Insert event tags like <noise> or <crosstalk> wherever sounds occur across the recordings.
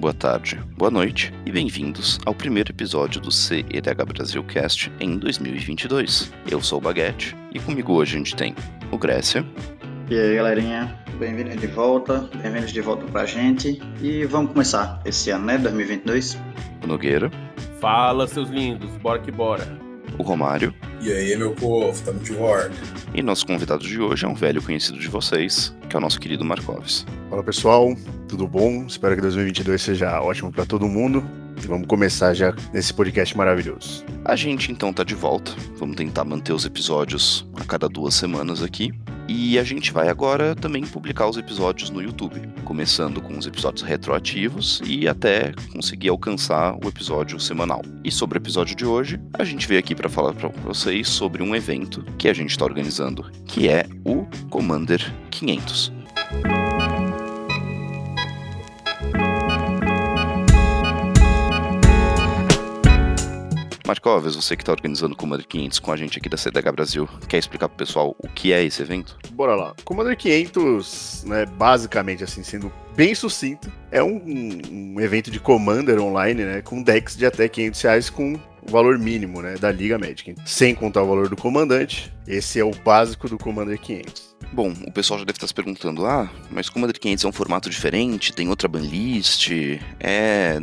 boa tarde, boa noite e bem-vindos ao primeiro episódio do CEDH Brasil Cast em 2022. Eu sou o Baguete e comigo hoje a gente tem o Grécia. E aí, galerinha, bem-vindos de volta, bem-vindos de volta pra gente e vamos começar esse ano, né, 2022. O Nogueira. Fala, seus lindos, bora que bora. O Romário. E aí, meu povo, tamo de volta. E nosso convidado de hoje é um velho conhecido de vocês, que é o nosso querido Marcoves. Fala pessoal, tudo bom? Espero que 2022 seja ótimo para todo mundo. E vamos começar já nesse podcast maravilhoso. A gente então tá de volta. Vamos tentar manter os episódios a cada duas semanas aqui. E a gente vai agora também publicar os episódios no YouTube, começando com os episódios retroativos e até conseguir alcançar o episódio semanal. E sobre o episódio de hoje, a gente veio aqui para falar para vocês sobre um evento que a gente está organizando, que é o Commander 500. Marcoves, você que está organizando o Commander 500 com a gente aqui da CDH Brasil, quer explicar pro pessoal o que é esse evento? Bora lá. Commander 500, né, basicamente assim, sendo bem sucinto, é um, um evento de Commander online, né, com decks de até 500 reais com o valor mínimo, né, da Liga Magic, sem contar o valor do comandante. Esse é o básico do Commander 500. Bom, o pessoal já deve estar se perguntando: ah, mas Commander 500 é um formato diferente, tem outra banlist, é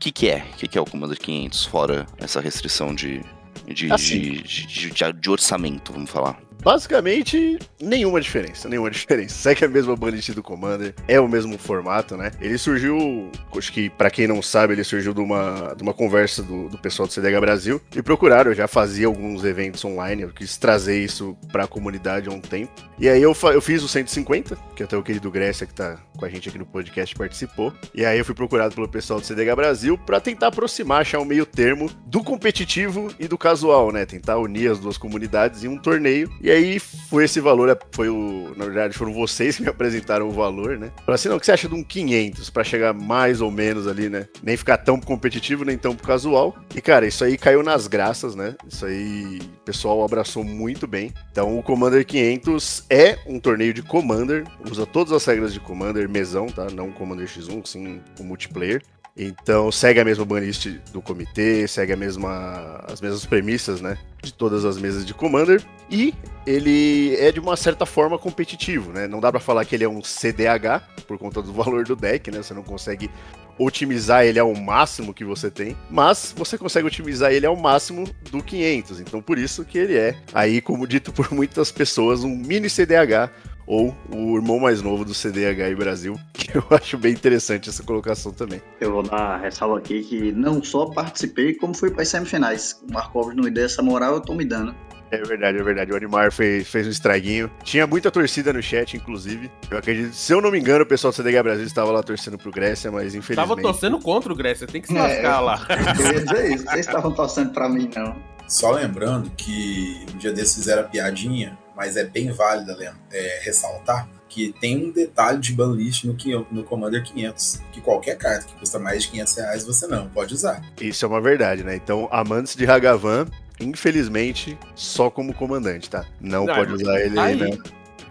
que, que é? O que, que é o Commander 500, fora essa restrição de, de, Assim. de, de, de- de orçamento, vamos falar? Basicamente, nenhuma diferença, nenhuma <laughs> diferença. Segue a mesma banlist do Commander, é o mesmo formato, né? Ele surgiu, acho que pra quem não sabe, ele surgiu de uma, de uma conversa do, do pessoal do CDH Brasil. Me procuraram, eu já fazia alguns eventos online, eu quis trazer isso pra comunidade há um tempo. E aí eu, eu fiz o 150, que até o querido Grécia que tá com a gente aqui no podcast participou. E aí eu fui procurado pelo pessoal do CDH Brasil pra tentar aproximar, achar um meio termo do competitivo e do casual, né? Tentar unir as duas comunidades em um torneio. E aí foi esse valor, foi o. Na verdade, foram vocês que me <laughs> apresentaram o valor, né? Falaram assim: não, o que você acha de um 500 pra chegar mais ou menos ali, né? Nem ficar tão competitivo, nem tão casual. E cara, isso aí caiu nas graças, né? Isso aí o pessoal abraçou muito bem. Então o Commander 500 é um torneio de Commander, usa todas as regras de Commander, mesão, tá? Não Commander X1, sim o multiplayer. Então segue a mesma banlist do comitê, segue mesma, as mesmas premissas, né? De todas as mesas de Commander. E ele é de uma certa forma competitivo, né? Não dá pra falar que ele é um CDH por conta do <laughs> valor do deck, né? Você não consegue otimizar ele ao máximo que você tem, mas você consegue otimizar ele ao máximo do 500. Então por isso que ele é aí, como dito por muitas pessoas, um mini CDH ou o irmão mais novo do CDH Brasil, <laughs> que eu acho bem interessante essa colocação também. Eu vou dar ressalva aqui que não só participei, como fui para as semifinais. O Markov não me deu essa moral, eu tô me dando. É verdade, é verdade. O Animar fez, fez um estraguinho. Tinha muita torcida no chat, inclusive. Eu acredito, se eu não me engano, o pessoal do CDH Brasil estava lá torcendo pro Grécia, mas infelizmente. Tava torcendo contra o Grécia, tem que se É. lascar lá. <laughs> Eu ia dizer isso, vocês estavam torcendo para mim, não. Só lembrando que um dia desses fizeram a piadinha, mas é bem válida é, ressaltar que tem um detalhe de banlist no, no Commander 500, que qualquer carta que custa mais de 500 reais você não pode usar. Isso é uma verdade, né? Então, amantes de Hagavan, infelizmente, só como comandante, tá? Não, Não, pode usar ele, Aí, né?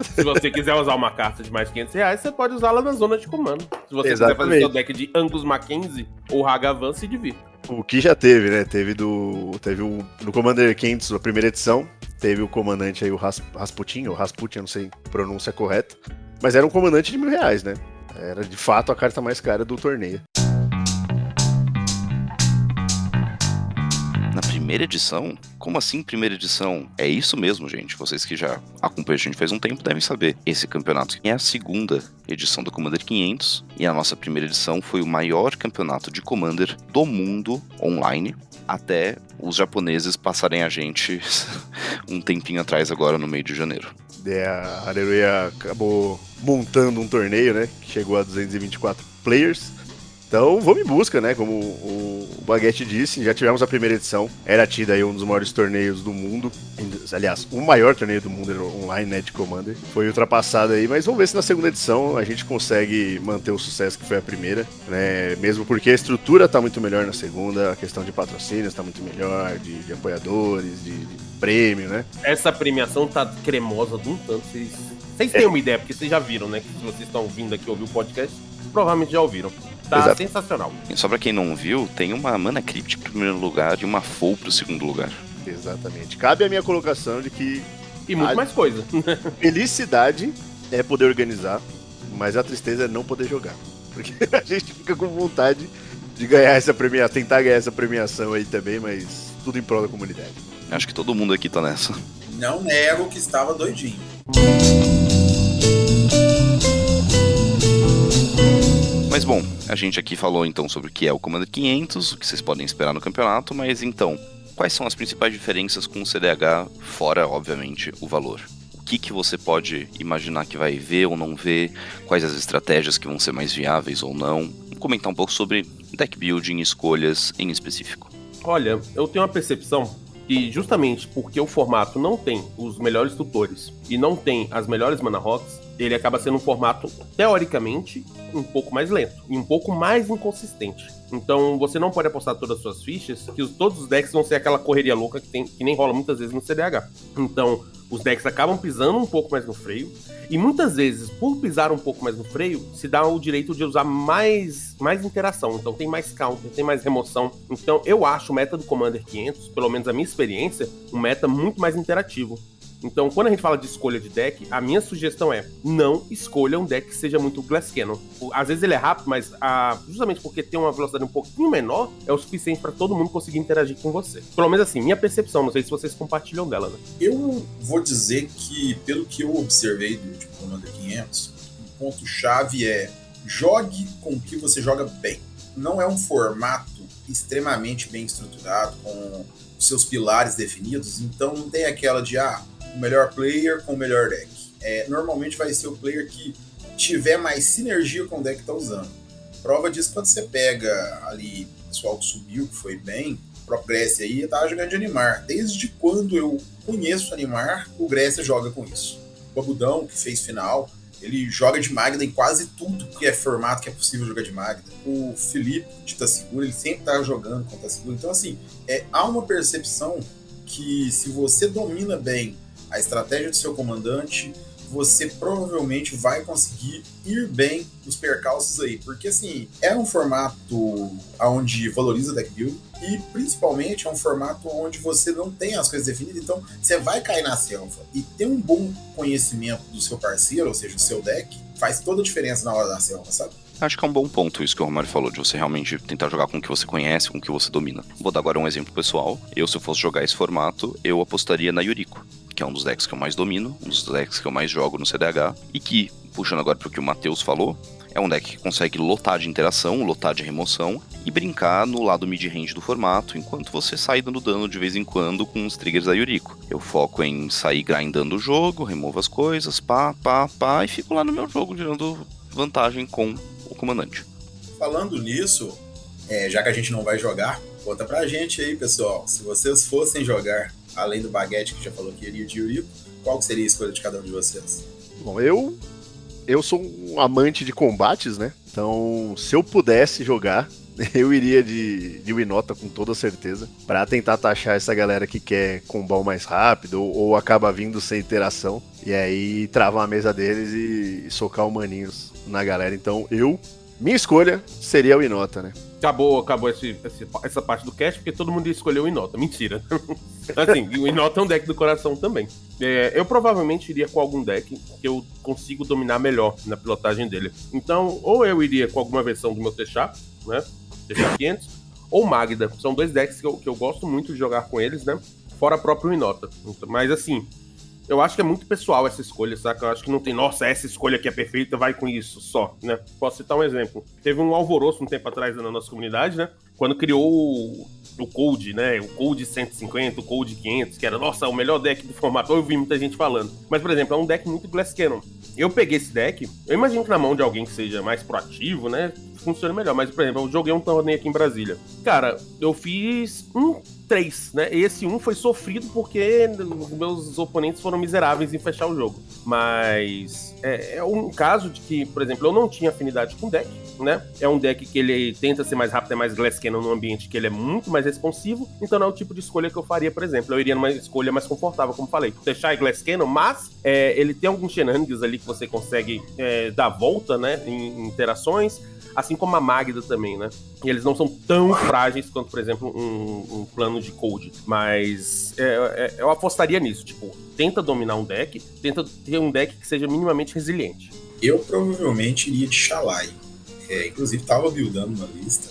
se você quiser usar uma carta de mais de 500 reais, você pode usá-la na zona de comando. Se você quiser fazer Exatamente. seu deck de Angus Mackenzie ou Hagavan, se divirta. O que já teve, né? Teve do. Teve o. No Commander 500, a primeira edição, teve o comandante aí, o Ras, Rasputin, ou Rasputin, eu não sei a pronúncia correta. Mas era um comandante de mil reais, né? Era de fato a carta mais cara do torneio. Na primeira edição? Como assim primeira edição? É isso mesmo, gente. Vocês que já acompanham a gente faz um tempo devem saber. Esse campeonato é a segunda edição do Commander 500 e a nossa primeira edição foi o maior campeonato de Commander do mundo online. Até os japoneses passarem a gente <laughs> um tempinho atrás, agora no meio de janeiro. É, a Aleluia acabou montando um torneio, né? Que chegou a 224 players. Então vamos em busca, né? Como o Baguete disse, já tivemos a primeira edição. Era tida aí um dos maiores torneios do mundo. Aliás, o maior torneio do mundo online, né? De Commander. Foi ultrapassado aí, mas vamos ver se na segunda edição a gente consegue manter o sucesso que foi a primeira, né? Mesmo porque a estrutura tá muito melhor na segunda, a questão de patrocínios tá muito melhor, de, de apoiadores, de, de prêmio, né? Essa premiação tá cremosa de um tanto. Vocês, vocês têm uma ideia, porque vocês já viram, né? Que se vocês estão vindo aqui ouvir o podcast, provavelmente já ouviram. Tá Exato. sensacional. E só pra quem não viu, tem uma Mana Crypt pro primeiro lugar e uma Foe pro segundo lugar. Exatamente. Cabe a minha colocação de que E muito mais coisa. <laughs> felicidade é poder organizar, mas a tristeza é não poder jogar. Porque <laughs> a gente fica com vontade de ganhar essa premiação, tentar ganhar essa premiação aí também, mas tudo em prol da comunidade. Acho que todo mundo aqui tá nessa. Não nego que estava doidinho. Bom, a gente aqui falou então sobre o que é o Commander 500, o que vocês podem esperar no campeonato, mas então, quais são as principais diferenças com o CDH, fora, obviamente, o valor? O que, que você pode imaginar que vai ver ou não ver? Quais as estratégias que vão ser mais viáveis ou não? Comentar um pouco sobre deck building escolhas em específico. Olha, eu tenho uma percepção que justamente porque o formato não tem os melhores tutores e não tem as melhores mana rocks, ele acaba sendo um formato, teoricamente, um pouco mais lento e um pouco mais inconsistente. Então você não pode apostar todas as suas fichas que os- todos os decks vão ser aquela correria louca que, tem, que nem rola muitas vezes no CDH. Então os decks acabam pisando um pouco mais no freio e muitas vezes, por pisar um pouco mais no freio, se dá o direito de usar mais, mais interação. Então tem mais counter, tem mais remoção. Então eu acho o meta do Commander 500, pelo menos a minha experiência, um meta muito mais interativo. Então, quando a gente fala de escolha de deck, a minha sugestão é não escolha um deck que seja muito Glass Cannon. Às vezes ele é rápido, mas ah, justamente porque tem uma velocidade um pouquinho menor, é o suficiente para todo mundo conseguir interagir com você. Pelo menos assim, minha percepção, não sei se vocês compartilham dela, né? Eu vou dizer que, pelo que eu observei do último Commander 500, o ponto-chave é jogue com o que você joga bem. Não é um formato extremamente bem estruturado, com seus pilares definidos, então não tem aquela de, ah, o melhor player com o melhor deck. É, normalmente vai ser o player que tiver mais sinergia com o deck que tá usando. Prova disso quando você pega ali o pessoal que subiu, que foi bem, o próprio Grécia aí, tava jogando de Animar. Desde quando eu conheço Animar, o Grécia joga com isso. O Babudão, que fez final, ele joga de Magda em quase tudo que é formato que é possível jogar de Magda. O Felipe, de Tassegura, ele sempre tá jogando com Tassegura. Então, assim, é, há uma percepção que se você domina bem a estratégia do seu comandante, você provavelmente vai conseguir ir bem nos percalços aí. Porque, assim, é um formato onde valoriza deck build e, principalmente, é um formato onde você não tem as coisas definidas. Então, você vai cair na selva. E ter um bom conhecimento do seu parceiro, ou seja, do seu deck, faz toda a diferença na hora da selva, sabe? Acho que é um bom ponto isso que o Romário falou, de você realmente tentar jogar com o que você conhece, com o que você domina. Vou dar agora um exemplo pessoal. Eu, se eu fosse jogar esse formato, eu apostaria na Yuriko, que é um dos decks que eu mais domino, um dos decks que eu mais jogo no CDH, e que, puxando agora pro que o Matheus falou, é um deck que consegue lotar de interação, lotar de remoção e brincar no lado mid-range do formato, enquanto você sai dando dano de vez em quando com os triggers da Yuriko. Eu foco em sair grindando o jogo, removo as coisas, pá, pá, pá, e fico lá no meu jogo tirando vantagem com o comandante. Falando nisso, é, já que a gente não vai jogar, conta pra gente aí, pessoal. Se vocês fossem jogar, além do Baguete, que já falou que iria de Yuriko, qual que seria a escolha de cada um de vocês? Bom, eu eu sou um amante de combates, né? Então, se eu pudesse jogar, <laughs> eu iria de, de Winota com toda certeza, Pra tentar taxar essa galera que quer combar o mais rápido ou, ou acaba vindo sem interação e aí travar a mesa deles e, e socar o maninhos na galera. Então, eu minha escolha seria o Inota, né? Acabou, acabou esse, esse- essa parte do cast, porque todo mundo escolheu o Inota. Mentira. <laughs> assim, o Inota é um deck do coração também. É, eu provavelmente iria com algum deck que eu consigo dominar melhor na pilotagem dele. Então, ou eu iria com alguma versão do meu Techap, né? Techap 500, ou Magda. São dois decks que eu, que eu gosto muito de jogar com eles, né? Fora próprio Inota. Mas assim, eu acho que é muito pessoal essa escolha, saca? Eu acho que não tem, nossa, essa escolha aqui é perfeita, vai com isso só, né? Posso citar um exemplo. Teve um alvoroço um tempo atrás na nossa comunidade, né? Quando criou o, o Code, né? O Code 150, o Code 500, que era, nossa, o melhor deck do formato. Eu ouvi muita gente falando. Mas, por exemplo, é um deck muito Glass Cannon. Eu peguei esse deck, eu imagino que na mão de alguém que seja mais proativo, né? Funciona melhor. Mas, por exemplo, eu joguei um torneio aqui em Brasília. Cara, eu fiz um 3, né? Esse um foi sofrido porque os meus oponentes foram miseráveis em fechar o jogo. Mas é, é um caso de que, por exemplo, eu não tinha afinidade com deck, né? É um deck que ele tenta ser mais rápido, é mais Glass Cannon num ambiente que ele é muito mais responsivo. Então não é o tipo de escolha que eu faria, por exemplo. Eu iria numa escolha mais confortável, como falei. Deixar Glass Cannon, mas é, ele tem alguns shenanigans ali que você consegue é, dar volta, né? Em, em interações. As assim como a Magda também, né? E eles não são tão frágeis quanto, por exemplo, um, um plano de cold. Mas é, é, eu apostaria nisso. Tipo, tenta dominar um deck, tenta ter um deck que seja minimamente resiliente. Eu provavelmente iria de Shalai. É, inclusive, tava buildando uma lista.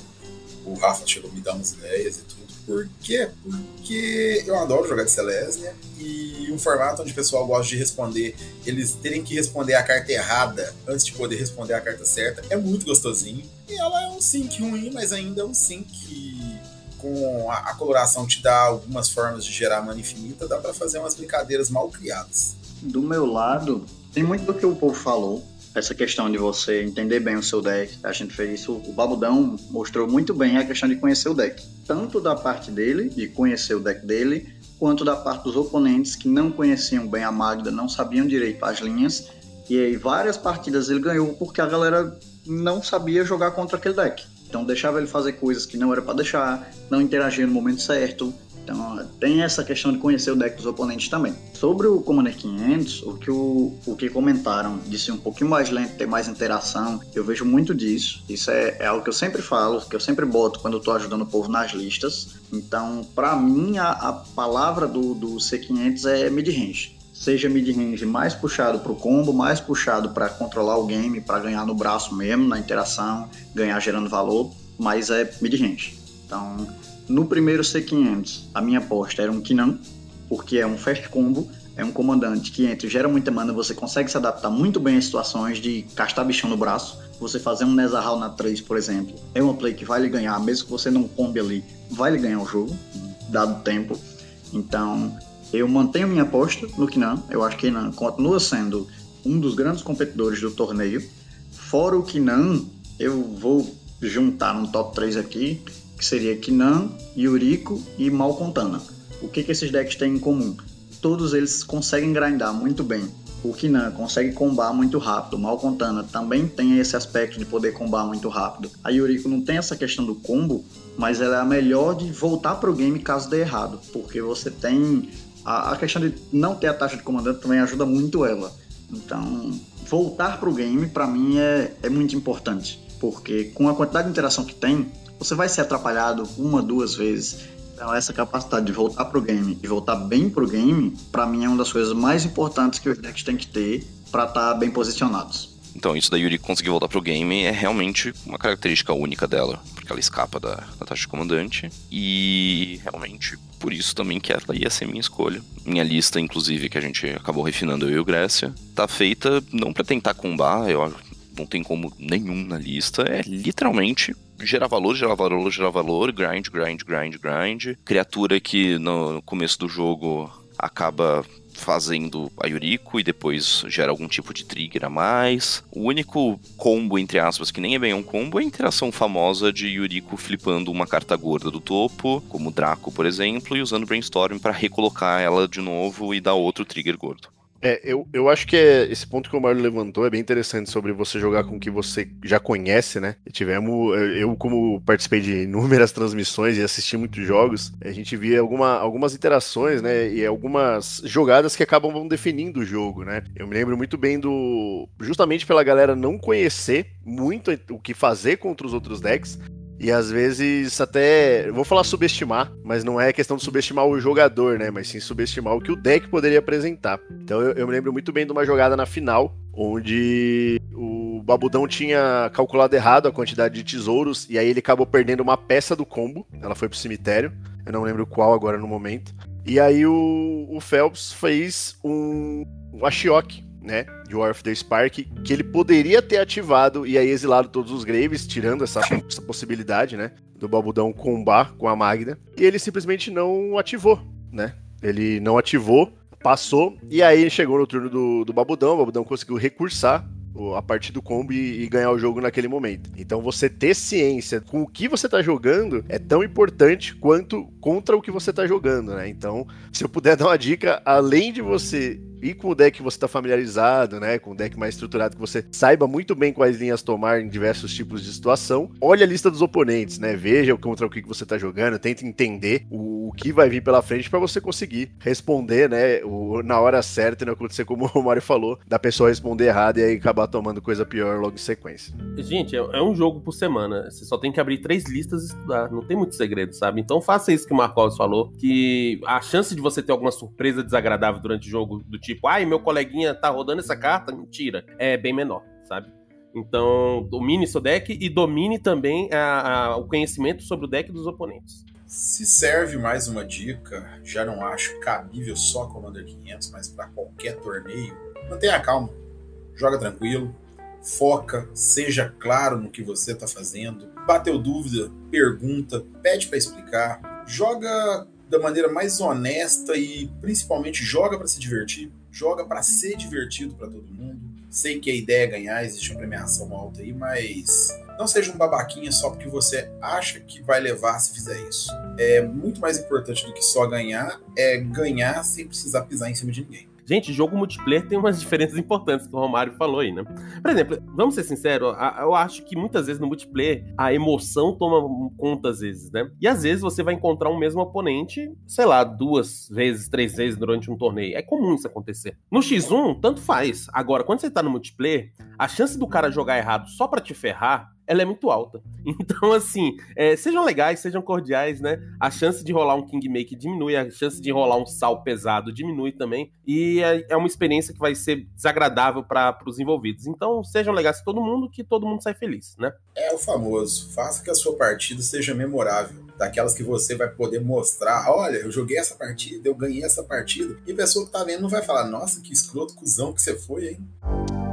O Rafa chegou a me dar umas ideias e tudo. Por quê? Porque eu adoro jogar de Celestia e um formato onde o pessoal gosta de responder, eles terem que responder a carta errada antes de poder responder a carta certa, é muito gostosinho. E ela é um sync ruim, mas ainda é um sync com a, a coloração te dá algumas formas de gerar mana infinita, dá para fazer umas brincadeiras mal criadas. Do meu lado, tem muito do que o povo falou, essa questão de você entender bem o seu deck. A gente fez isso, o Babudão mostrou muito bem a questão de conhecer o deck. Tanto da parte dele, de conhecer o deck dele, quanto da parte dos oponentes que não conheciam bem a Magda, não sabiam direito as linhas. E aí várias partidas ele ganhou porque a galera não sabia jogar contra aquele deck. Então deixava ele fazer coisas que não era para deixar, não interagia no momento certo, então tem essa questão de conhecer o deck dos oponentes também. Sobre o Commander 500, o que, o, o que comentaram de ser um pouquinho mais lento, ter mais interação, eu vejo muito disso. Isso é, é algo que eu sempre falo, que eu sempre boto quando eu tô ajudando o povo nas listas. Então, para mim, a, a, palavra do, do C500 é mid-range. Seja mid-range mais puxado para o combo, mais puxado para controlar o game, para ganhar no braço mesmo, na interação, ganhar gerando valor, mas é mid-range. Então, no primeiro C500, a minha aposta era um Kinan, porque é um fast combo, é um comandante que entra e gera muita mana, você consegue se adaptar muito bem a situações de castar bichão no braço. Você fazer um Nezahal na 3, por exemplo, é uma play que vai lhe ganhar, mesmo que você não combe ali, vai lhe ganhar o jogo, dado tempo. Então, eu mantenho minha aposta no Kinan. Eu acho que Kinan continua sendo um dos grandes competidores do torneio. Fora o Kinan, eu vou juntar no top 3 aqui que seria Kinan, Yuriko e Malcontana. O que, que esses decks têm em comum? Todos eles conseguem grindar muito bem. O Kinan consegue combar muito rápido, o Malcontana também tem esse aspecto de poder combar muito rápido. A Yuriko não tem essa questão do combo, mas ela é a melhor de voltar pro game caso dê errado, porque você tem a, a questão de não ter a taxa de comandante também ajuda muito ela. Então, voltar pro game para mim é, é muito importante, porque com a quantidade de interação que tem, você vai ser atrapalhado uma, duas vezes. Então, essa capacidade de voltar pro game e voltar bem pro game, para mim é uma das coisas mais importantes que os decks têm que ter para estar tá bem posicionados. Então, isso da Yuri conseguir voltar pro game é realmente uma característica única dela, porque ela escapa da, da taxa de comandante. E realmente, por isso também que ela ia ser minha escolha. Minha lista, inclusive, que a gente acabou refinando eu e o Grécia, tá feita não para tentar combar, eu não tem como nenhum na lista, é literalmente gerar valor, gerar valor, gerar valor, grind, grind, grind, grind. Criatura que no começo do jogo acaba fazendo a Yuriko e depois gera algum tipo de trigger a mais. O único combo, entre aspas, que nem é bem um combo, é a interação famosa de Yuriko flipando uma carta gorda do topo, como Draco, por exemplo, e usando Brainstorm para recolocar ela de novo e dar outro trigger gordo. É, eu, eu acho que é, esse ponto que o Mário levantou é bem interessante sobre você jogar com o que você já conhece, né? Tivemos, eu como participei de inúmeras transmissões e assisti muitos jogos, a gente via alguma, algumas interações, né? E algumas jogadas que acabam definindo o jogo, né? Eu me lembro muito bem do. Justamente pela galera não conhecer muito o que fazer contra os outros decks, e às vezes até. Vou falar subestimar, mas não é questão de subestimar o jogador, né? Mas sim subestimar o que o deck poderia apresentar. Então eu, eu me lembro muito bem de uma jogada na final, onde o Babudão tinha calculado errado a quantidade de tesouros, e aí ele acabou perdendo uma peça do combo. Ela foi pro cemitério. Eu não lembro qual agora no momento. E aí o, o Phelps fez um, um né, de War of the Spark, que ele poderia ter ativado e aí exilado todos os Graves, tirando essa, essa possibilidade, né, do Babudão combar com a Magna, e ele simplesmente não ativou, né, ele não ativou, passou, e aí chegou no turno do, do Babudão, o Babudão conseguiu recursar a partir do combo e, e, ganhar o jogo naquele momento. Então você ter ciência com o que você está jogando é tão importante quanto contra o que você está jogando, né? Então, se eu puder <laughs> dar uma dica, além de você ir com o deck que você está familiarizado, né? Com o deck mais estruturado, que você saiba muito bem quais linhas tomar em diversos tipos de situação. Olhe a lista dos oponentes, né? Veja contra o que você está jogando, tente entender o, o, que vai vir pela frente para você conseguir responder, né? O, na hora certa e não acontecer como <laughs> o Mario falou, da pessoa responder errado e aí acabar tomando coisa pior logo em sequência. Gente, é, é um jogo por semana. Você só tem que abrir três listas e estudar. Não tem muito segredo, sabe? Então faça isso que o Marcos falou, que a chance de você ter alguma surpresa desagradável durante o jogo, do tipo, ai, meu coleguinha tá rodando essa carta, mentira, é bem menor, sabe? Então, domine seu deck e domine também a, a, o conhecimento sobre o deck dos oponentes. Se serve mais uma dica, já não acho cabível só Commander 500, mas para qualquer torneio, mantenha calma, joga tranquilo, foca, seja claro no que você está fazendo, bateu dúvida, pergunta, pede para explicar, joga da maneira mais honesta e principalmente joga para se divertir, joga para ser divertido para todo mundo. Sei que a ideia é ganhar, existe uma premiação alta aí, mas não seja um babaquinha só porque você acha que vai levar se fizer isso. É muito mais importante do que só ganhar, é ganhar sem precisar pisar em cima de ninguém. Gente, jogo multiplayer tem umas <laughs> diferenças importantes que o Romário falou aí, né? Por exemplo, vamos ser sinceros, eu acho que muitas vezes no multiplayer a emoção toma conta às vezes, né? E às vezes você vai encontrar um mesmo oponente, sei lá, duas vezes, três vezes durante um torneio. É comum isso acontecer. No X1, tanto faz. Agora, quando você tá no multiplayer, a chance do cara jogar errado só para te ferrar ela é muito alta. <laughs> Então, assim, é, sejam legais, sejam cordiais, né? A chance de rolar um Kingmaker diminui, a chance de rolar um sal pesado diminui também. E é, é uma experiência que vai ser desagradável para os envolvidos. Então, sejam legais com todo mundo, que todo mundo sai feliz, né? É o famoso. Faça que a sua partida seja memorável. Daquelas que você vai poder mostrar. Olha, eu joguei essa partida, eu ganhei essa partida. E a pessoa que tá vendo não vai falar, nossa, que escroto, cuzão que você foi, hein?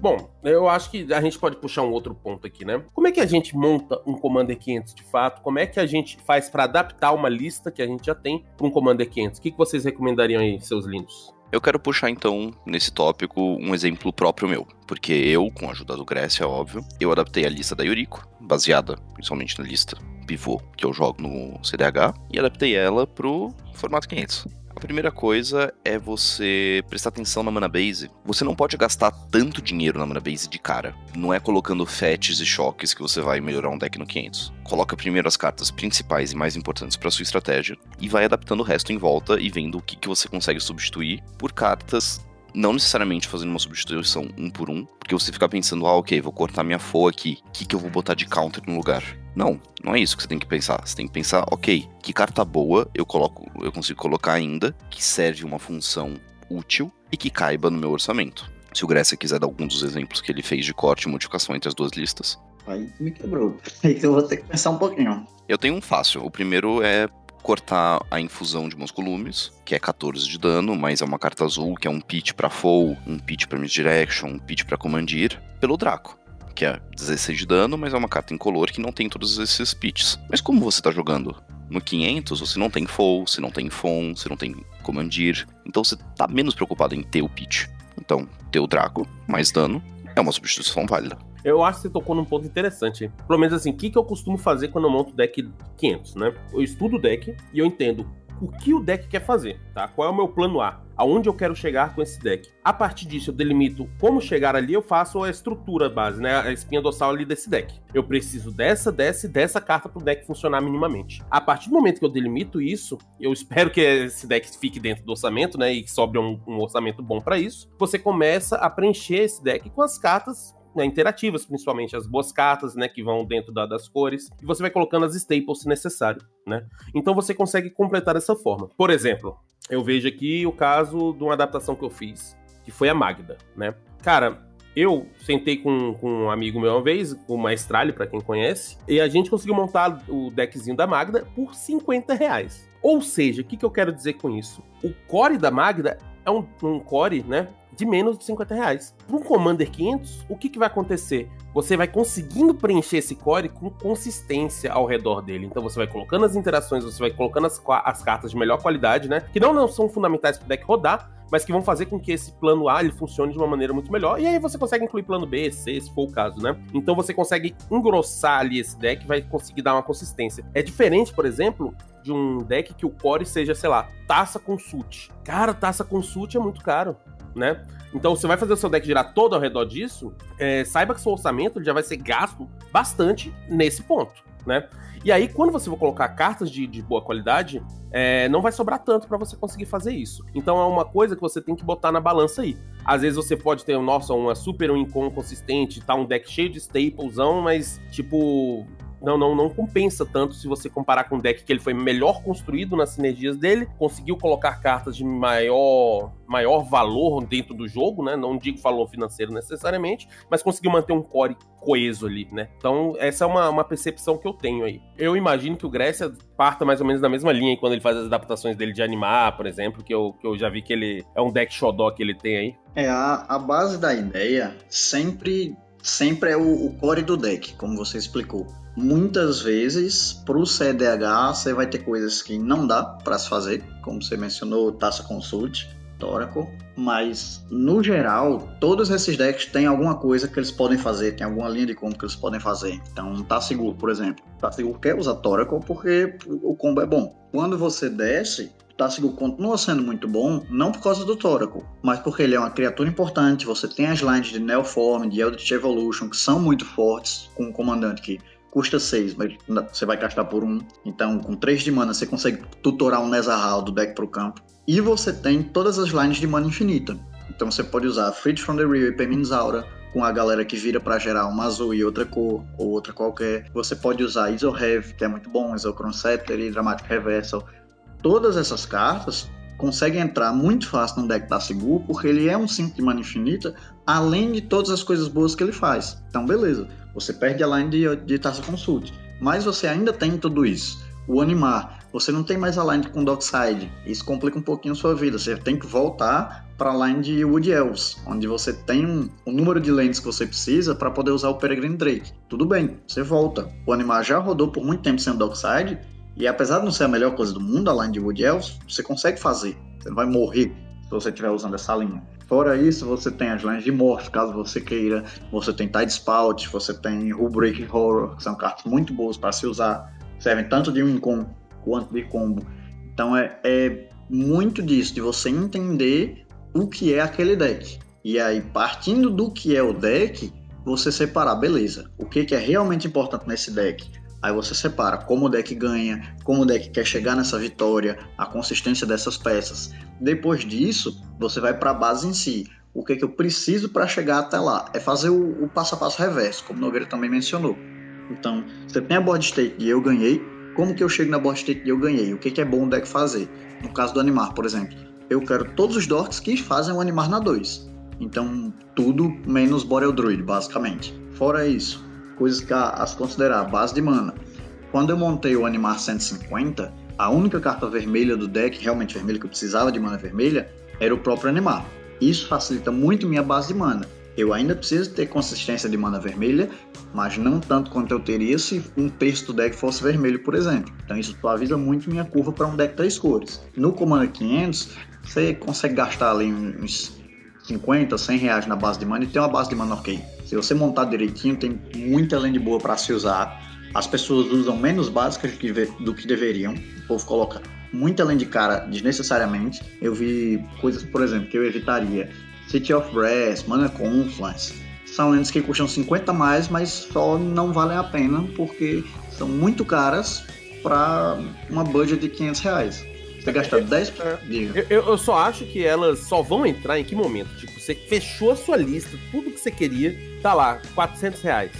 Bom, eu acho que a gente pode puxar um outro ponto aqui, né? Como é que a gente monta um Commander 500 de fato? Como é que a gente faz para adaptar uma lista que a gente já tem para um Commander 500? O que, vocês recomendariam aí, seus lindos? Eu quero puxar então, nesse tópico, um exemplo próprio meu. Porque eu, com a ajuda do Grécia, é óbvio, eu adaptei a lista da Yuriko, baseada principalmente na lista pivô que eu jogo no CDH, e adaptei ela pro formato 500. A primeira coisa é você prestar atenção na mana base. Você não pode gastar tanto dinheiro na mana base de cara. Não é colocando fetches e choques que você vai melhorar um deck no 500. Coloca primeiro as cartas principais e mais importantes para sua estratégia e vai adaptando o resto em volta e vendo o que, que você consegue substituir por cartas não necessariamente fazendo uma substituição um por um, porque você fica pensando, ah, ok, vou cortar minha FO aqui, o que, que eu vou botar de counter no lugar? Não, não é isso que você tem que pensar. Você tem que pensar, ok, que carta boa eu coloco, eu consigo colocar ainda, que serve uma função útil e que caiba no meu orçamento. Se o Grécia quiser dar algum dos exemplos que ele fez de corte e modificação entre as duas listas. Aí me quebrou. <laughs> Aí eu vou ter que pensar um pouquinho. Eu tenho um fácil. O primeiro é cortar a infusão de Musculumes, que é 14 de dano, mas é uma carta azul, que é um pitch para Foul, um pitch para Misdirection, um pitch para Commandir, pelo Draco. Que é 16 de dano, mas é uma carta incolor que não tem todos esses pitches. Mas como você tá jogando no 500, você não tem Foul, você não tem Fon, você não tem Commandir, então você tá menos preocupado em ter o pitch. Então, ter o Draco, mais dano, é uma substituição válida. Eu acho que você tocou num ponto interessante. Pelo menos assim, o que, que eu costumo fazer quando eu monto o deck 500, né? Eu estudo o deck e eu entendo o que o deck quer fazer, tá? Qual é o meu plano A? Aonde eu quero chegar com esse deck? A partir disso, eu delimito como chegar ali, eu faço a estrutura base, né? A espinha dorsal ali desse deck. Eu preciso dessa, dessa e dessa carta pro deck funcionar minimamente. A partir do momento que eu delimito isso, eu espero que esse deck fique dentro do orçamento, né? E que sobre um, um orçamento bom para isso. Você começa a preencher esse deck com as cartas né, interativas, principalmente as boas cartas, né, que vão dentro da, das cores, e você vai colocando as staples se necessário, né? Então você consegue completar dessa forma. Por exemplo, eu vejo aqui o caso de uma adaptação que eu fiz, que foi a Magda, né? Cara, eu sentei com, com um amigo meu uma vez, o Maestrale, para quem conhece, e a gente conseguiu montar o deckzinho da Magda por 50 reais. Ou seja, o que, que eu quero dizer com isso? O core da Magda é um, um core, né? De menos de 50 reais. Para um Commander 500, o que, que vai acontecer? Você vai conseguindo preencher esse core com consistência ao redor dele. Então você vai colocando as interações, você vai colocando as, as cartas de melhor qualidade, né? Que não, não são fundamentais para o deck rodar, mas que vão fazer com que esse plano A ele funcione de uma maneira muito melhor. E aí você consegue incluir plano B, C, se for o caso, né? Então você consegue engrossar ali esse deck, vai conseguir dar uma consistência. É diferente, por exemplo, de um deck que o core seja, sei lá, taça consult. Cara, taça consult é muito caro, né? Então, você vai fazer o seu deck girar todo ao redor disso, é, saiba que seu orçamento já vai ser gasto bastante nesse ponto, né? E aí, quando você for colocar cartas de, de boa qualidade, é, não vai sobrar tanto para você conseguir fazer isso. Então é uma coisa que você tem que botar na balança aí. Às vezes você pode ter, nossa, uma super um incon consistente, tá um deck cheio de staplezão, mas tipo, não, não, não compensa tanto se você comparar com um deck que ele foi melhor construído nas sinergias dele, conseguiu colocar cartas de maior, maior valor dentro do jogo, né? Não digo valor financeiro necessariamente, mas conseguiu manter um core coeso ali, né? Então, essa é uma, uma percepção que eu tenho aí. Eu imagino que o Grécia parta mais ou menos na mesma linha quando ele faz as adaptações dele de animar, por exemplo, que eu, que eu já vi que ele é um deck xodó que ele tem aí. É, a, a base da ideia sempre, sempre é o, o core do deck, como você explicou muitas vezes para o CDH você vai ter coisas que não dá para se fazer, como você mencionou, Taça Consult, Oracle, mas no geral, todos esses decks têm alguma coisa que eles podem fazer, tem alguma linha de combo que eles podem fazer. Então, tá seguro, por exemplo. Tá seguro quer usar Toracle porque o combo é bom. Quando você desce, Tassigo continua sendo muito bom, não por causa do Toracle, mas porque ele é uma criatura importante. Você tem as lines de Neoform, de Eldritch Evolution, que são muito fortes, com um comandante que custa 6, mas você vai gastar por 1. Um. Então, com 3 de mana, você consegue tutorar um Nezahal do deck pro campo. E você tem todas as lines de mana infinita. Então, você pode usar Freed from the Real e Peminzaura, com a galera que vira para gerar uma azul e outra cor, ou outra qualquer. Você pode usar Isohev, que é muito bom, Isocron Scepter e Dramatic Reversal. Todas essas cartas conseguem entrar muito fácil no deck da Sigur, porque ele é um 5 de mana infinita, além de todas as coisas boas que ele faz. Então, beleza. Você perde a line de, de Taça Consult. Mas você ainda tem tudo isso. O Animar, você não tem mais a line com Dockside. Isso complica um pouquinho a sua vida. Você tem que voltar para a line de Wood Elves, onde você tem um, o número de lentes que você precisa para poder usar o Peregrine Drake. Tudo bem, você volta. O Animar já rodou por muito tempo sem Dockside, e apesar de não ser a melhor coisa do mundo, a line de Wood Elves, você consegue fazer. Você não vai morrer se você estiver usando essa linha. Fora isso, você tem as lentes de morte, caso você queira. Você tem Tide Spout, você tem Break Horror, que são cartas muito boas para se usar. Servem tanto de um combo quanto de combo. Então é, é muito disso, de você entender o que é aquele deck. E aí, partindo do que é o deck, você separar, beleza, o que, que é realmente importante nesse deck? Aí você separa como o deck ganha, como o deck quer chegar nessa vitória, a consistência dessas peças. Depois disso, você vai para a base em si. O que, que eu preciso para chegar até lá? É fazer o, o, passo a passo reverso, como o Nogueira também mencionou. Então, você tem a board state e eu ganhei. Como que eu chego na board state e eu ganhei? O que, que é bom o deck fazer? No caso do animar, por exemplo, eu quero todos os dorks que fazem o animar na 2. Então, tudo menos Boreal Druid, basicamente. Fora isso, coisas que a, a se considerar base de mana. Quando eu montei o Animar 150, a única carta vermelha do deck, realmente vermelha, que eu precisava de mana vermelha, era o próprio Animar. Isso facilita muito minha base de mana. Eu ainda preciso ter consistência de mana vermelha, mas não tanto quanto eu teria se um terço do deck fosse vermelho, por exemplo. Então isso suaviza muito minha curva para um deck três cores. No Commander 500, você consegue gastar ali uns 50, 100 reais na base de mana e ter uma base de mana ok. Se você montar direitinho, tem muita land boa para se usar. As pessoas usam menos básicas do que, deveriam. O povo coloca muita land cara desnecessariamente. Eu vi coisas, por exemplo, que eu evitaria. City of Brass, Mana Confluence. São lentes que custam 50 mais, mas só não valem a pena porque são muito caras para uma budget de 500 reais. Você gasta 10 eu, eu, eu, só acho que elas só vão entrar em que momento? Tipo, você fechou a sua lista, tudo que você queria, tá lá, 400 reais.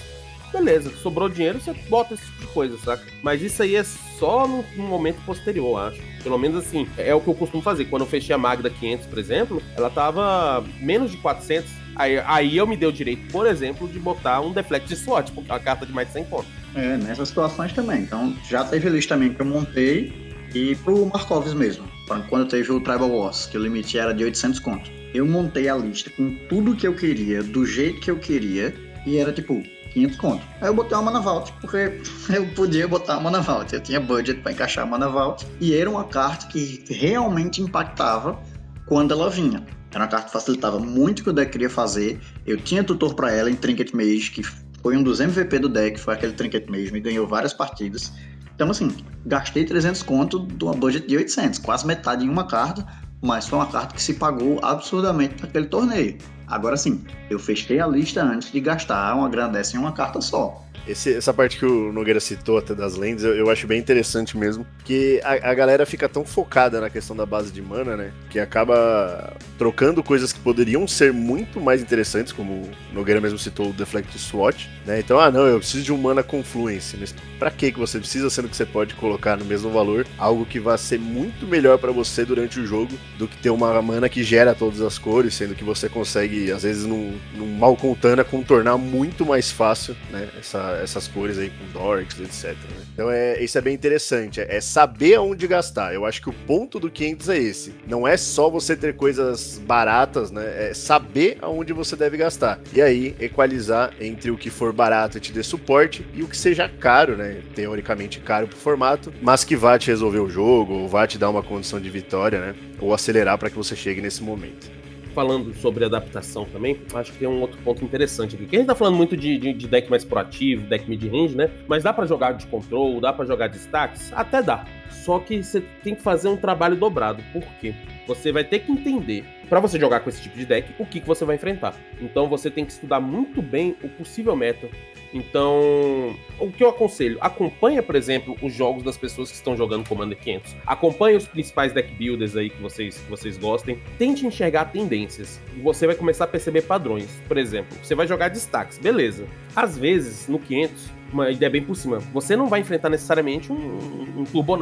Beleza, sobrou dinheiro, você bota esse tipo de coisa, saca? Mas isso aí é só no, no, momento posterior, acho. Pelo menos assim, é o que eu costumo fazer. Quando eu fechei a Magda 500, por exemplo, ela tava menos de 400. Aí, aí eu me dei o direito, por exemplo, de botar um Deflect Slot, porque é uma carta de mais de 100 pontos. É, nessas situações também. Então, já teve lista também que eu montei e pro Markovs mesmo, quando teve o Tribal Wars, que o limite era de 800 conto. Eu montei a lista com tudo que eu queria, do jeito que eu queria, e era tipo 500 conto. Aí eu botei uma Mana Vault, porque <laughs> eu podia botar a Mana Vault. Eu tinha budget para encaixar a Mana Vault, e era uma carta que realmente impactava quando ela vinha. Era uma carta que facilitava muito o que o deck queria fazer. Eu tinha tutor para ela em Trinket Mage, que foi um dos MVP do deck, foi aquele Trinket Mage, me ganhou várias partidas. Então, assim, gastei 300 conto de uma budget de 800, quase metade em uma carta, mas foi uma carta que se pagou absurdamente naquele torneio. Agora sim, eu fechei a lista antes de gastar uma grana dessa em uma carta só. Esse, essa parte que o Nogueira citou até das lentes, eu, eu acho bem interessante mesmo, que a, a, galera fica tão focada na questão da base de mana, né, que acaba trocando coisas que poderiam ser muito mais interessantes, como o Nogueira mesmo citou o Deflect SWAT, né, então, ah não, eu preciso de um mana Confluence, mas pra que que você precisa, sendo que você pode colocar no mesmo valor algo que vai ser muito melhor para você durante o jogo do que ter uma mana que gera todas as cores, sendo que você consegue, às vezes, num, num Malcontana, contornar muito mais fácil, né, essa essas cores aí com Dorks, etc. Né? Então é, isso é bem interessante, é, é saber aonde gastar. Eu acho que o ponto do 500 é esse. Não é só você ter coisas baratas, né? É saber aonde você deve gastar. E aí equalizar entre o que for barato e te dê suporte e o que seja caro, né? Teoricamente caro pro formato, mas que vá te resolver o jogo, ou vá te dar uma condição de vitória, né? Ou acelerar para que você chegue nesse momento falando sobre adaptação também, acho que tem um outro ponto interessante aqui. Que a gente tá falando muito de, de, de deck mais proativo, deck mid-range, né? Mas dá para jogar de control, dá para jogar de stacks? Até dá. Só que você tem que fazer um trabalho dobrado. Por quê? Você vai ter que entender, para você jogar com esse tipo de deck, o que, que você vai enfrentar. Então você tem que estudar muito bem o possível meta, então, o que eu aconselho? Acompanha, por exemplo, os jogos das pessoas que estão jogando Commander 500. Acompanhe os principais deck builders aí que vocês, que vocês gostem. Tente enxergar tendências. Você vai começar a perceber padrões. Por exemplo, você vai jogar destaques, beleza. Às vezes, no 500, uma ideia bem por cima, você não vai enfrentar necessariamente um, um, um Turbo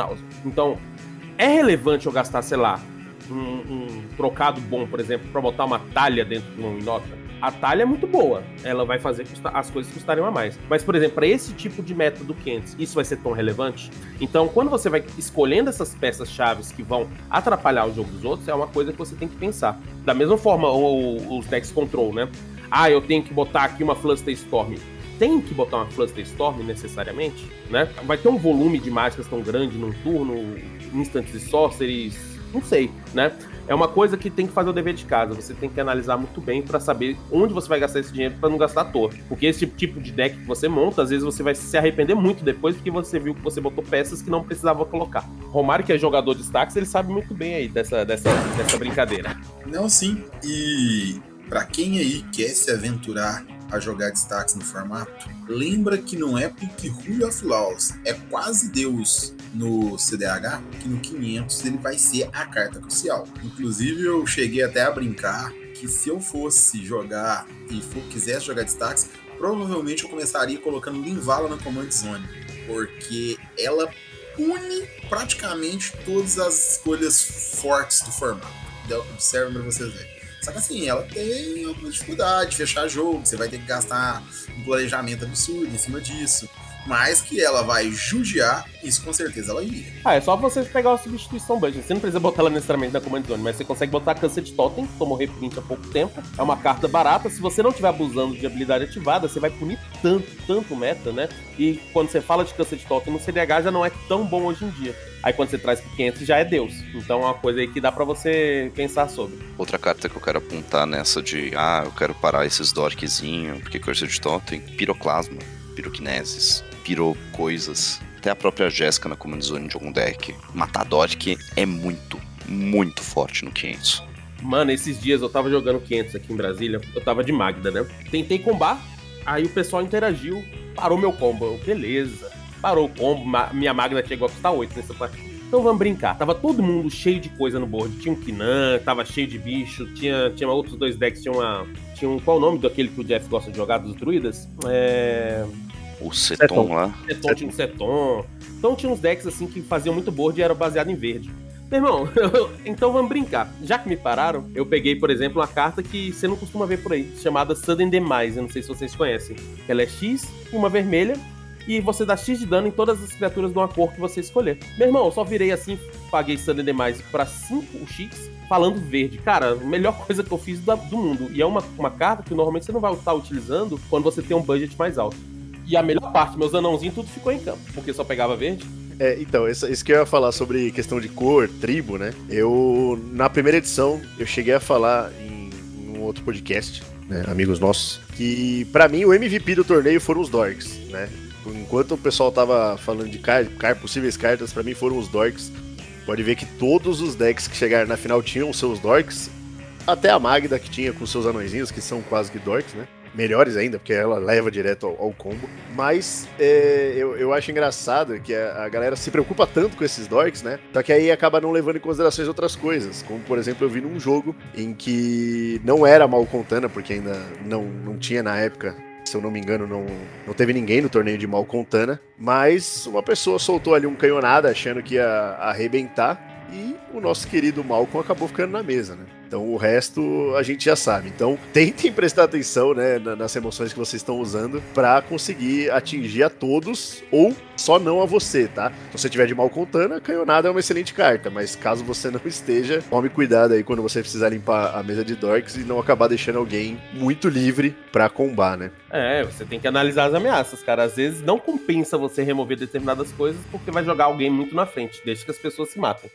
Então, é relevante eu gastar, sei lá, um, um trocado bom, por exemplo, para botar uma talha dentro de um Inota? A talha é muito boa. Ela vai fazer as coisas custarem a mais. Mas, por exemplo, para esse tipo de método 500, isso vai ser tão relevante? Então, quando você vai escolhendo essas peças chaves que vão atrapalhar o jogo dos outros, é uma coisa que você tem que pensar. Da mesma forma, os decks control, né? Ah, eu tenho que botar aqui uma Fluster Storm tem que botar uma Fluster Storm necessariamente, né? Vai ter um volume de mágicas tão grande num turno, instantes e sorceries, não sei, né? É uma coisa que tem que fazer o dever de casa. Você tem que analisar muito bem para saber onde você vai gastar esse dinheiro para não gastar à toa. Porque esse tipo de deck que você monta, às vezes você vai se arrepender muito depois porque você viu que você botou peças que não precisava colocar. Romário, que é jogador de stacks, ele sabe muito bem aí dessa, dessa, dessa brincadeira. Não, sim. E para quem aí quer se aventurar a jogar destaques no formato, lembra que não é porque Rule of Laws é quase Deus no CDH, que no 500 ele vai ser a carta crucial. Inclusive, eu cheguei até a brincar que se eu fosse jogar e for, quisesse jogar destaques, provavelmente eu começaria colocando Linvala na Command Zone, porque ela pune praticamente todas as escolhas fortes do formato. Observe para vocês verem. Só que assim, ela tem alguma dificuldade de fechar jogo, você vai ter que gastar um planejamento absurdo em cima disso. Mas que ela vai judiar, isso com certeza ela iria. Ah, é só você pegar uma substituição budget. Você não precisa botar ela necessariamente na Command Zone, mas você consegue botar a Cancet Totem, que tomou reprint há pouco tempo. É uma carta barata. Se você não estiver abusando de habilidade ativada, você vai punir tanto, tanto meta, né? E quando você fala de Cancet Totem no CDH já não é tão bom hoje em dia. Aí quando você traz pro 500 já é Deus. Então é uma coisa aí que dá para você pensar sobre. Outra carta que eu quero apontar nessa de, ah, eu quero parar esses dorkzinho, porque de Totem, Piroclasma, Piroquinesis, Piro coisas. Até a própria Jéssica na Command Zone de algum deck. Matar Dork é muito, muito forte no 500. Mano, esses dias eu tava jogando 500 aqui em Brasília, eu tava de Magda, né? Tentei combar, aí o pessoal interagiu, parou meu combo. Beleza Parou o combo, minha Magna chegou a custar 8 nessa partida. Então vamos brincar. Tava todo mundo cheio de coisa no board. Tinha um Kinan, tava cheio de bicho. Tinha, tinha outros dois decks. Tinha uma. Tinha um. Qual o nome daquele que o Jeff gosta de jogar, dos druidas? É. O Seton, lá. Seton, tinha um Seton. Então tinha uns decks assim que faziam muito board e era baseado em verde. Meu irmão, <laughs> então vamos brincar. Já que me pararam, eu peguei, por exemplo, uma carta que você não costuma ver por aí, chamada Sudden Demise. Eu não sei se vocês conhecem. Ela é X e uma vermelha e você dá X de dano em todas as criaturas de uma cor que você escolher. Meu irmão, eu só virei assim, paguei Sunny demais para 5x falando verde. Cara, a melhor <laughs> coisa que eu fiz do, do mundo. E é uma, uma carta que normalmente você não vai estar utilizando quando você tem um budget mais alto. E a melhor parte, meus anãozinhos, tudo ficou em campo, porque só pegava verde. É, então, isso, isso, que eu ia falar sobre questão de cor, tribo, né? Eu, na primeira edição, eu cheguei a falar em, em um outro podcast, né, amigos nossos, que para mim o MVP do torneio foram os Dorks, né? enquanto o pessoal tava falando de car car possíveis cartas, para mim foram os Dorks. Pode ver que todos os decks que chegaram na final tinham seus Dorks. Até a Magda que tinha com seus anõezinhos, que são quase que Dorks, né? Melhores ainda, porque ela leva direto ao, ao combo. Mas é, eu, eu acho engraçado que a, a, galera se preocupa tanto com esses dorks, né? Só que aí acaba não levando em considerações outras coisas. Como, por exemplo, eu vi num jogo em que não era Malcontana, porque ainda não, não tinha na época se eu não me engano, não, não teve ninguém no torneio de Malcontana, mas uma pessoa soltou ali um canhonada achando que ia arrebentar e o nosso querido Malcolm acabou ficando na mesa, né? Então o resto a gente já sabe. Então tentem prestar atenção né, nas emoções que vocês estão usando para conseguir atingir a todos ou só não a você, tá? Se você tiver de mal contando, a canhonada é uma excelente carta, mas caso você não esteja, tome cuidado aí quando você precisar limpar a mesa de dorks e não acabar deixando alguém muito livre para combar, né? É, você tem que analisar as ameaças, cara. Às vezes não compensa você remover determinadas coisas porque vai jogar alguém muito na frente, deixa que as pessoas se matem.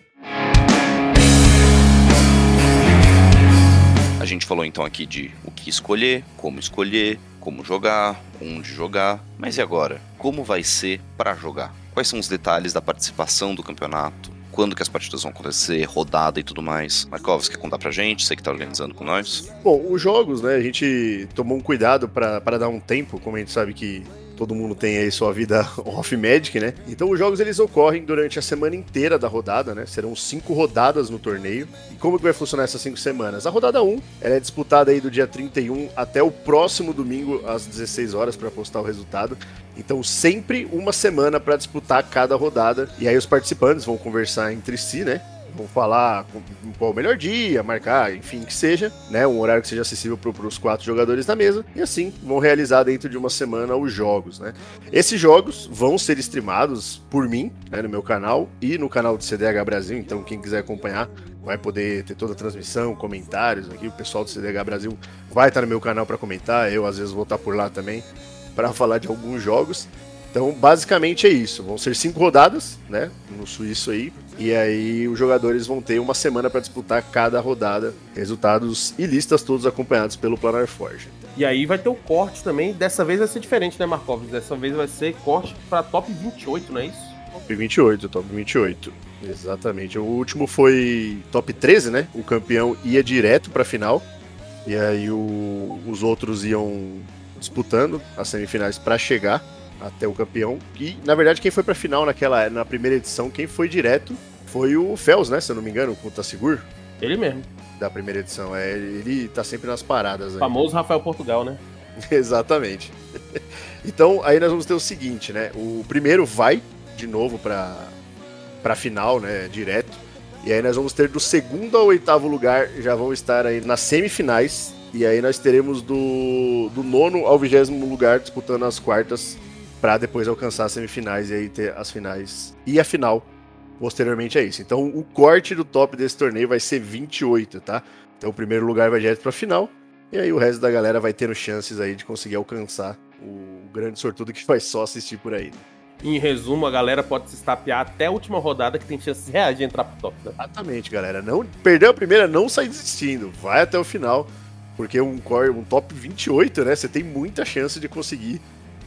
A gente falou então aqui de o que escolher, como escolher, como jogar, onde jogar, mas e agora? Como vai ser para jogar? Quais são os detalhes da participação do campeonato? Quando que as partidas vão acontecer, rodada e tudo mais? Markovs, quer contar pra gente? Você que tá organizando com nós? Bom, os jogos, né, a gente tomou um cuidado para dar um tempo, como a gente sabe que todo mundo tem aí sua vida <laughs> off-magic, né? Então os jogos eles ocorrem durante a semana inteira da rodada, né? Serão cinco rodadas no torneio. E como que vai funcionar essas cinco semanas? A rodada 1, ela é disputada aí do dia 31 até o próximo domingo às 16 horas para postar o resultado. Então sempre uma semana para disputar cada rodada. E aí os participantes vão conversar entre si, né? Vão falar qual o melhor dia, marcar, enfim, que seja, né? Um horário que seja acessível para os quatro jogadores da mesa. E assim vão realizar dentro de uma semana os jogos, né? Esses jogos vão ser streamados por mim, né, no meu canal e no canal do CDH Brasil. Então, quem quiser acompanhar vai poder ter toda a transmissão, comentários aqui. O pessoal do CDH Brasil vai estar no meu canal para comentar. Eu, às vezes, vou estar por lá também para falar de alguns jogos. Então, basicamente é isso. Vão ser cinco rodadas, né? No suíço aí. E aí os jogadores vão ter uma semana para disputar cada rodada. Resultados e listas todos acompanhados pelo Planar Forge. E aí vai ter o corte também. Dessa vez vai ser diferente, né, Markov? Dessa vez vai ser corte para top 28, não é isso? Top 28, top 28. Exatamente. O último foi top 13, né? O campeão ia direto para final. E aí o, os outros iam disputando as semifinais para chegar até o campeão. E, na verdade, quem foi pra final naquela, na primeira edição, quem foi direto foi o Fels, né? Se eu não me engano, com o Tassigur. Ele mesmo. Da primeira edição. É, ele tá sempre nas paradas. O famoso Rafael Portugal, né? <laughs> Exatamente. então, aí nós vamos ter o seguinte, né? O primeiro vai de novo pra, pra final, né? Direto. E aí nós vamos ter do segundo ao oitavo lugar, já vão estar aí nas semifinais. E aí nós teremos do, do nono ao vigésimo lugar disputando as quartas para depois alcançar as semifinais e aí ter as finais e a final posteriormente a isso. Então o corte do top desse torneio vai ser 28, tá? Então o primeiro lugar vai direto para a final e aí o resto da galera vai tendo chances aí de conseguir alcançar o grande sortudo que <laughs> vai só assistir por aí. Né? Em resumo, a galera pode se estapear até a última rodada que tem chances reais de entrar pro top. Né? Exatamente, galera. Não perdeu a primeira, não sai desistindo. Vai até o final, porque um core, um top 28, né? Você tem muita chance de conseguir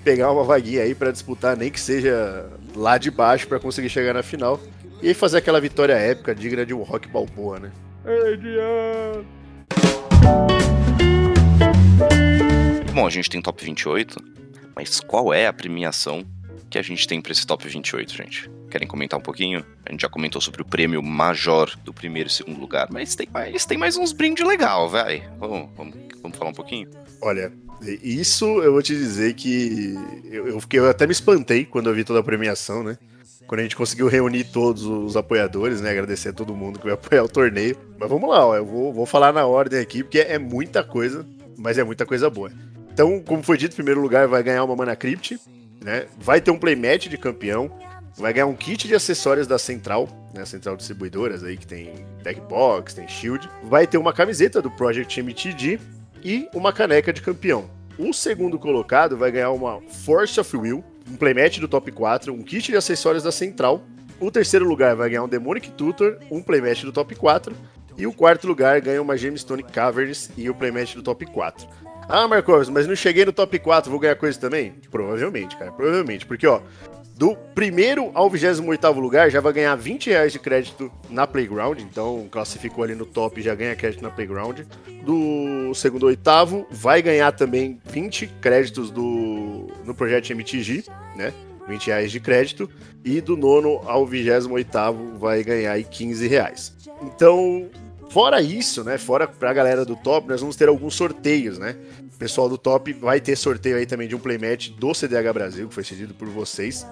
pegar uma vaguinha aí para disputar, nem que seja lá de baixo para conseguir chegar na final. E aí fazer aquela vitória épica, digna de um rock balboa, né? Bom, a gente tem top 28, mas qual é a premiação que a gente tem para esse top 28, gente? Querem comentar um pouquinho? A gente já comentou sobre o prêmio major do primeiro e segundo lugar, mas tem mais, tem mais uns brindes legal, vai. Vamos, vamos, vamos falar um pouquinho? Olha, isso eu vou te dizer que eu, eu, fiquei, eu até me espantei quando eu vi toda a premiação, né? Quando a gente conseguiu reunir todos os apoiadores, né? Agradecer a todo mundo que vai <laughs> apoiar o torneio. Mas vamos lá, ó, eu vou, vou falar na ordem aqui, porque é muita coisa, mas é muita coisa boa. Então, como foi dito, em primeiro lugar vai ganhar uma Mana Crypt, né? Vai ter um playmatch de campeão, vai ganhar um kit de acessórios da Central, né? Central Distribuidoras aí, que tem Deckbox, tem Shield. Vai ter uma camiseta do Project MTG e uma caneca de campeão. O segundo colocado vai ganhar uma Force of Will, um playmat do top 4, um kit de acessórios da Central. O terceiro lugar vai ganhar um Demonic Tutor, um playmat do top 4. E o quarto lugar ganha uma Gemstone Caverns e o playmat do top 4. Ah, Marcos, mas não cheguei no top 4, vou ganhar coisa também? Provavelmente, cara, provavelmente. Porque, ó, do primeiro ao 28 lugar já vai ganhar 20 reais de crédito na Playground, então classificou ali no top já ganha crédito na Playground. Do segundo ao oitavo vai ganhar também 20 créditos do, no projeto MTG, né? 20 reais de crédito. E do nono ao 28 vai ganhar aí 15 reais. Então, fora isso, né? Fora pra galera do top, nós vamos ter alguns sorteios, né? O pessoal do top vai ter sorteio aí também de um playmatch do CDH Brasil, que foi cedido por vocês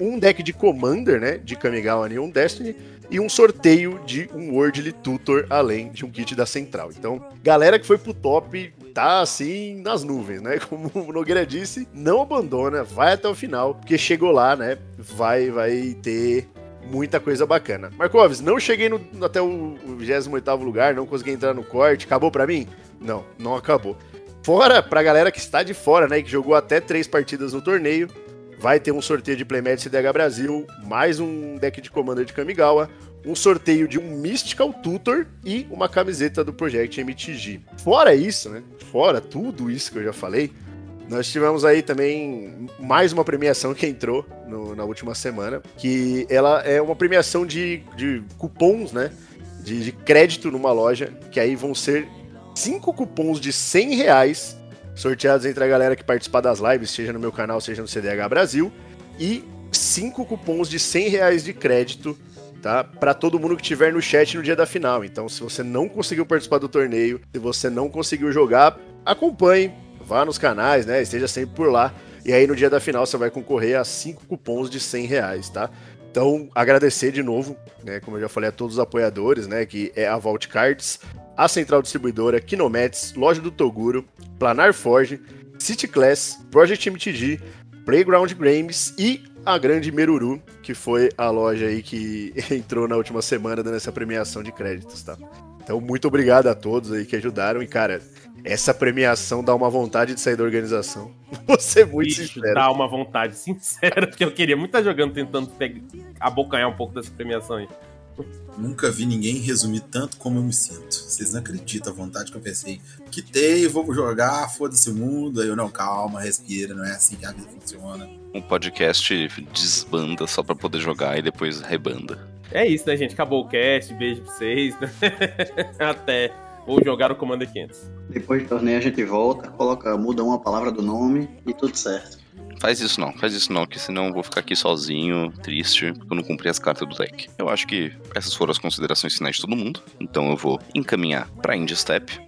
um deck de Commander, né, de Kamigawa Neon Destiny, e um sorteio de um Worldly Tutor, além de um kit da Central. Então, galera que foi pro top tá assim nas nuvens, né? <laughs> Como o Nogueira disse, não abandona, vai até o final, porque chegou lá, né? Vai, vai ter muita coisa bacana. Marcoves, não cheguei no, até o 28 lugar, não consegui entrar no corte, acabou para mim? Não, não acabou. Fora, pra galera que está de fora, né, que jogou até três partidas no torneio, vai ter um sorteio de Playmatch CDH Brasil, mais um deck de Commander de Kamigawa, um sorteio de um Mystical Tutor e uma camiseta do Project MTG. Fora isso, né? Fora tudo isso que eu já falei, nós tivemos aí também mais uma premiação que entrou no, na última semana, que ela é uma premiação de, de cupons, né? De, de crédito numa loja, que aí vão ser cinco cupons de 100 reais sorteados entre a galera que participar das lives, seja no meu canal, seja no CDH Brasil, e cinco cupons de 100 reais de crédito, tá? Para todo mundo que tiver no chat no dia da final. Então, se você não conseguiu participar do torneio, se você não conseguiu jogar, acompanhe, vá nos canais, né? Esteja sempre por lá. E aí no dia da final você vai concorrer a cinco cupons de 100 reais, tá? Então, agradecer de novo, né, como eu já falei, a todos os apoiadores, né, que é a Vault Cards, a Central Distribuidora, Kinomets, Loja do Toguro, Planar Forge, City Class, Project MTG, Playground Games e a Grande Meruru, que foi a loja aí que <laughs> entrou na última semana dando essa premiação de créditos, tá? Então, muito obrigado a todos aí que ajudaram e, cara, essa premiação dá uma vontade de sair da organização. <laughs> Vou ser muito Bicho, sincero. Dá uma vontade sincera, <laughs> porque eu queria muito estar jogando, tentando pegar, abocanhar um pouco dessa premiação aí. Nunca vi ninguém resumir tanto como eu me sinto. Vocês não acreditam a vontade que eu pensei. Quitei, vamos jogar, foda-se o mundo. Aí eu, não, calma, respira, não é assim que a vida funciona. Um podcast desbanda só pra poder jogar e depois rebanda. É isso, né, gente? Acabou o cast, beijo pra vocês. Né? <laughs> Até. Ou jogar o Commander 500. Depois do torneio a gente volta, coloca, muda uma palavra do nome e tudo certo. Faz isso não, faz isso não, que senão eu vou ficar aqui sozinho, triste, porque eu não cumpri as cartas do deck. Eu acho que essas foram as considerações finais de todo mundo, então eu vou encaminhar pra Indie Step.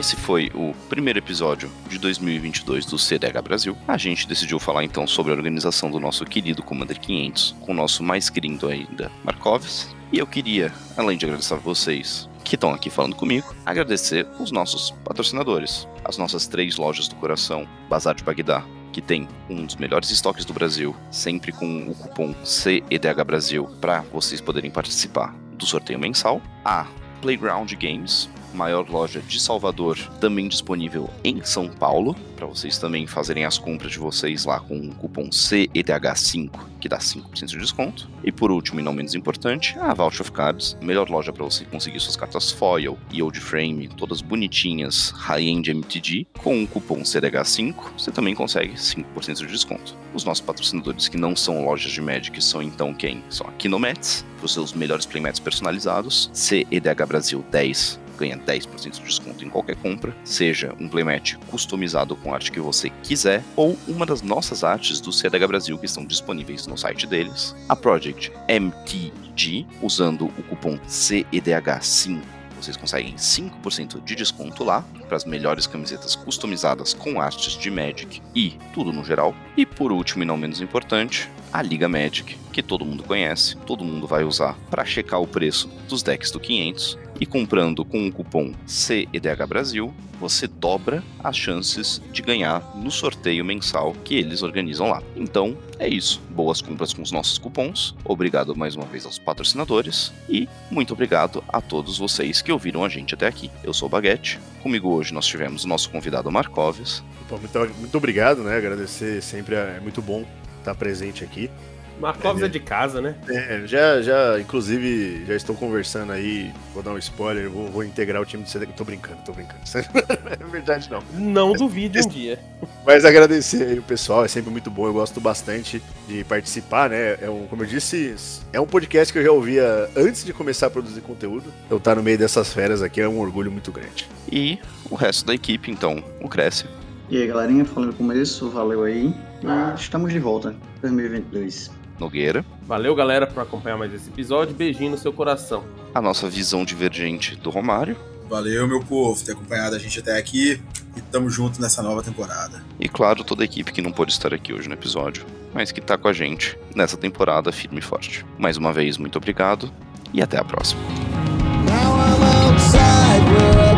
Esse foi o primeiro episódio de 2022 do CDH Brasil. A gente decidiu falar então sobre a organização do nosso querido Commander 500, com o nosso mais querido ainda, Markovs. E eu queria, além de agradecer a vocês que estão aqui falando comigo, agradecer os nossos patrocinadores, as nossas três lojas do coração, Bazar de Bagdá, que tem um dos melhores estoques do Brasil, sempre com o cupom CEDH Brasil, para vocês poderem participar do sorteio mensal, a Playground Games, maior loja de Salvador, também disponível em São Paulo, para vocês também fazerem as compras de vocês lá com o cupom CEDH5, que dá 5% de desconto. E por último, e não menos importante, a Vault of Cards, melhor loja para você conseguir suas cartas foil e old frame, todas bonitinhas, high-end MTG, com o cupom CEDH5, você também consegue 5% de desconto. Os nossos patrocinadores que não são lojas de Magic são então quem? São a Kinomets, para os seus melhores playmats personalizados, CEDH Brasil 10 ganha 10% de desconto em qualquer compra, seja um playmat customizado com a arte que você quiser, ou uma das nossas artes do CDH Brasil que estão disponíveis no site deles. A Project MTG, usando o cupom CEDH5 vocês conseguem 5% de desconto lá para as melhores camisetas customizadas com artes de Magic e tudo no geral. E por último e não menos importante, a Liga Magic, que todo mundo conhece, todo mundo vai usar para checar o preço dos decks do 500 e comprando com o cupom CEDH Brasil, você dobra as chances de ganhar no sorteio mensal que eles organizam lá. Então, é isso. Boas compras com os nossos cupons. Obrigado mais uma vez aos patrocinadores e muito obrigado a todos vocês que ouviram a gente até aqui. Eu sou o Baguete. Comigo hoje nós tivemos o nosso convidado Marcoves. Muito, muito obrigado, né? Agradecer sempre é muito bom estar presente aqui. Marcos é. é. de casa, né? É, já, já, inclusive, já estou conversando aí, vou dar um spoiler, vou, vou integrar o time do CDK. Tô brincando, tô brincando. <laughs> é verdade, não. Não duvide um dia. Mas agradecer aí o pessoal, é sempre muito bom, eu gosto bastante de participar, né? É um, como eu disse, é um podcast que eu já ouvia antes de começar a produzir conteúdo. Eu estar no meio dessas feras aqui é um orgulho muito grande. E o resto da equipe, então, o Cresce. E aí, galerinha, falando com isso, valeu aí. E estamos de volta, 2022. Nogueira. Valeu, galera, por acompanhar mais esse episódio. Beijinho no seu coração. A nossa visão divergente do Romário. Valeu, meu povo, ter acompanhado a gente até aqui e tamo junto nessa nova temporada. E claro, toda a equipe que não pôde estar aqui hoje no episódio, mas que tá com a gente nessa temporada firme e forte. Mais uma vez, muito obrigado e até a próxima. Now I'm outside,